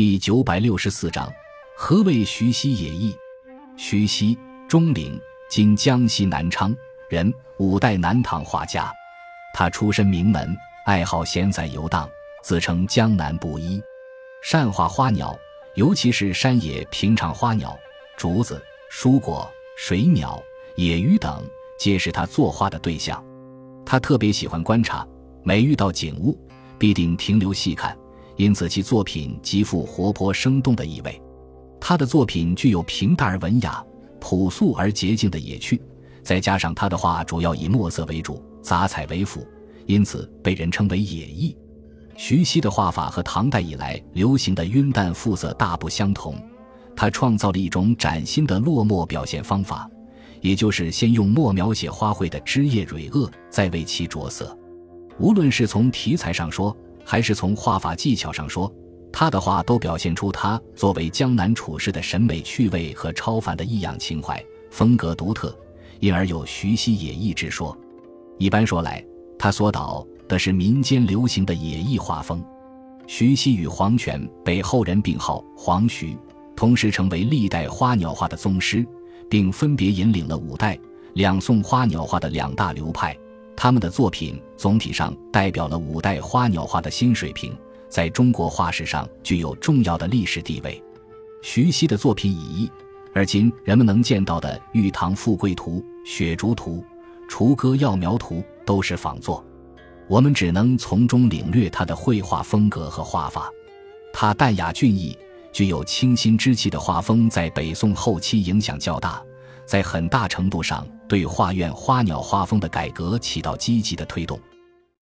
第九百六十四章，何谓徐熙野艺？徐熙，钟陵（今江西南昌）人，五代南唐画家。他出身名门，爱好闲散游荡，自称江南布衣，善画花鸟，尤其是山野平常花鸟，竹子、蔬果、水鸟、野鱼等，皆是他作画的对象。他特别喜欢观察，每遇到景物，必定停留细看。因此，其作品极富活泼生动的意味。他的作品具有平淡而文雅、朴素而洁净的野趣，再加上他的画主要以墨色为主、杂彩为辅，因此被人称为野意。徐熙的画法和唐代以来流行的晕淡复色大不相同，他创造了一种崭新的落墨表现方法，也就是先用墨描写花卉的枝叶蕊萼，再为其着色。无论是从题材上说，还是从画法技巧上说，他的画都表现出他作为江南处士的审美趣味和超凡的异样情怀，风格独特，因而有徐熙野艺之说。一般说来，他所导的是民间流行的野艺画风。徐熙与黄泉被后人并号黄徐，同时成为历代花鸟画的宗师，并分别引领了五代、两宋花鸟画的两大流派。他们的作品总体上代表了五代花鸟画的新水平，在中国画史上具有重要的历史地位。徐熙的作品以一，而今人们能见到的《玉堂富贵图》《雪竹图》《雏鸽药苗图》都是仿作，我们只能从中领略他的绘画风格和画法。他淡雅俊逸、具有清新之气的画风，在北宋后期影响较大。在很大程度上对画院花鸟画风的改革起到积极的推动。